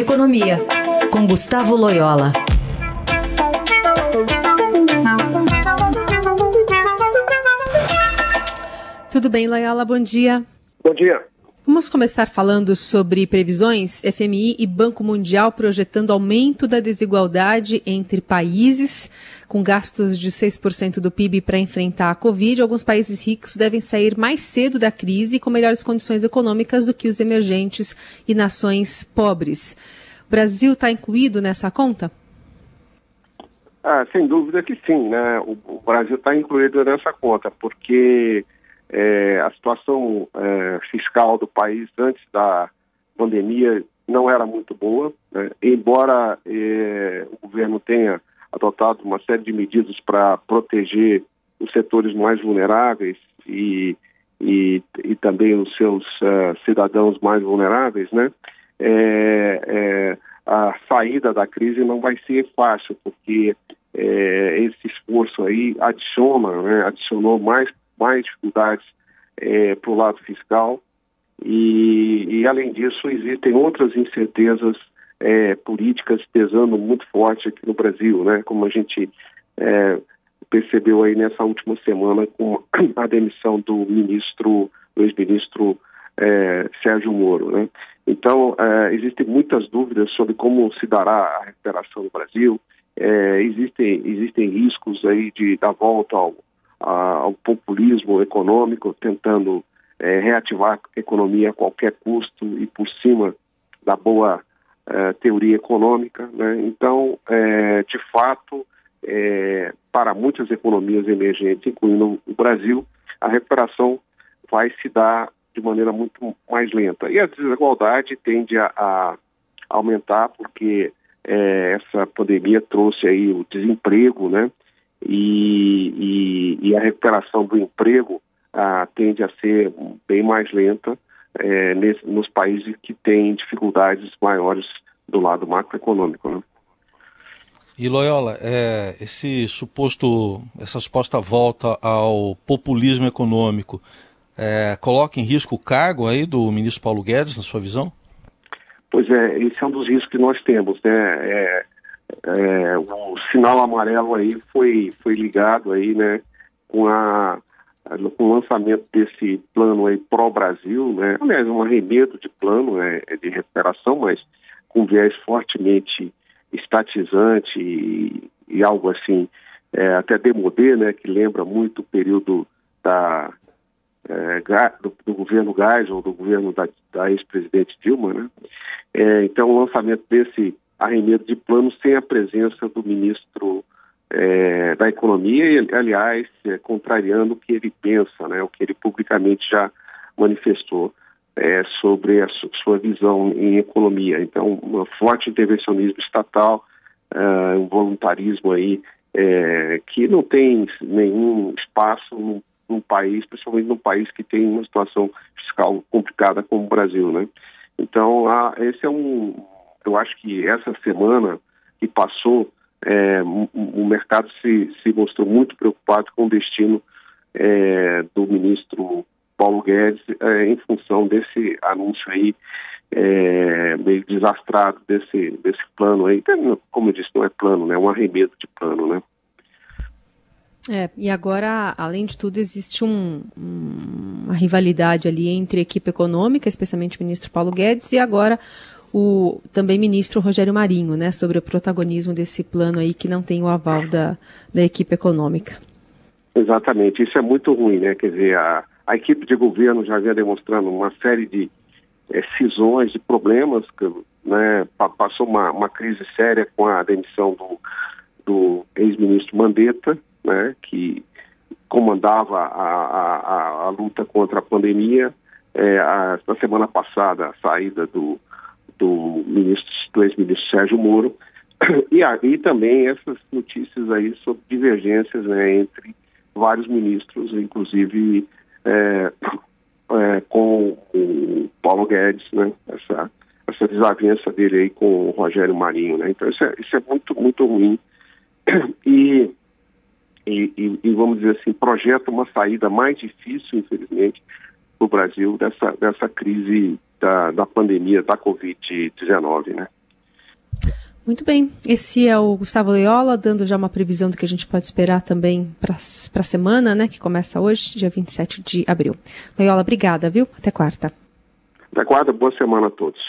Economia, com Gustavo Loyola. Tudo bem, Loyola? Bom dia. Bom dia. Vamos começar falando sobre previsões. FMI e Banco Mundial projetando aumento da desigualdade entre países, com gastos de 6% do PIB para enfrentar a Covid. Alguns países ricos devem sair mais cedo da crise com melhores condições econômicas do que os emergentes e nações pobres. O Brasil está incluído nessa conta? Ah, sem dúvida que sim, né? O, Brasil está incluído nessa conta, porque é, a situação é, fiscal do país antes da pandemia não era muito boa, né? embora é, o governo tenha adotado uma série de medidas para proteger os setores mais vulneráveis e, e, e também os seus uh, cidadãos mais vulneráveis, né? É, é, a saída da crise não vai ser fácil, porque esse esforço aí adiciona, né, adicionou mais mais dificuldades é, para o lado fiscal e, e, além disso, existem outras incertezas é, políticas pesando muito forte aqui no Brasil, né? Como a gente é, percebeu aí nessa última semana com a demissão do ministro, do ex-ministro é, Sérgio Moro, né? Então, é, existem muitas dúvidas sobre como se dará a recuperação do Brasil. É, existem, existem riscos aí de dar volta ao, ao populismo econômico, tentando é, reativar a economia a qualquer custo e por cima da boa é, teoria econômica. Né? Então, é, de fato, é, para muitas economias emergentes, incluindo o Brasil, a recuperação vai se dar de maneira muito mais lenta. E a desigualdade tende a, a aumentar porque é, essa pandemia trouxe aí o desemprego, né? e, e, e a recuperação do emprego ah, tende a ser bem mais lenta é, nesse, nos países que têm dificuldades maiores do lado macroeconômico. Né? E Loyola, é, esse suposto, essa suposta volta ao populismo econômico é, coloca em risco o cargo aí do ministro Paulo Guedes, na sua visão? Pois é, esse é um dos riscos que nós temos, né? É, é, o sinal amarelo aí foi, foi ligado aí, né, com, a, com o lançamento desse plano aí pró-Brasil, né, aliás, um arremedo de plano né, de recuperação, mas com viés fortemente estatizante e, e algo assim, é, até demodê, né, que lembra muito o período da, é, do, do, governo Geisel, do governo da, da ex-presidente Dilma, né? É, então, o lançamento desse arremedo de plano sem a presença do ministro é, da Economia e, aliás, é, contrariando o que ele pensa, né, o que ele publicamente já manifestou é, sobre a su sua visão em economia. Então, um forte intervencionismo estatal, é, um voluntarismo aí é, que não tem nenhum espaço num, num, país, principalmente num país que tem uma situação fiscal complicada como o Brasil, né? Então, a, esse é um eu acho que essa semana que passou, é, o, mercado se, se mostrou muito preocupado com o destino é, do ministro Paulo Guedes é, em função desse anúncio aí é, meio desastrado desse, desse plano aí. Como eu disse, não é plano, né? É um arremedo de plano, né? É, e agora, além de tudo, existe um, um, uma rivalidade ali entre a equipe econômica, especialmente o ministro Paulo Guedes, e agora o também ministro Rogério Marinho, né, sobre o protagonismo desse plano aí que não tem o aval da, da equipe econômica. Exatamente, isso é muito ruim, né? Quer dizer, a, a equipe de governo já vinha demonstrando uma série de é, cisões, de problemas, que, né, passou uma, uma crise séria com a demissão do, do ex-ministro Mandetta, né, que comandava a, a, a, luta contra a pandemia. É, a, na semana passada, a saída do, do ministro, do ex-ministro Sérgio Moro, e aí também essas notícias aí sobre divergências né, entre vários ministros, inclusive é, é, com o Paulo Guedes, né, essa, essa desavença dele aí com o Rogério Marinho, né, então isso é, isso é muito, muito ruim. E, e, e, vamos dizer assim, projeta uma saída mais difícil, infelizmente, o Brasil dessa, dessa crise da, da pandemia da Covid-19, né? Muito bem. Esse é o Gustavo Loyola, dando já uma previsão do que a gente pode esperar também para a semana, né, que começa hoje, dia 27 de abril. Loyola, obrigada, viu? Até quarta. Até quarta, boa semana a todos.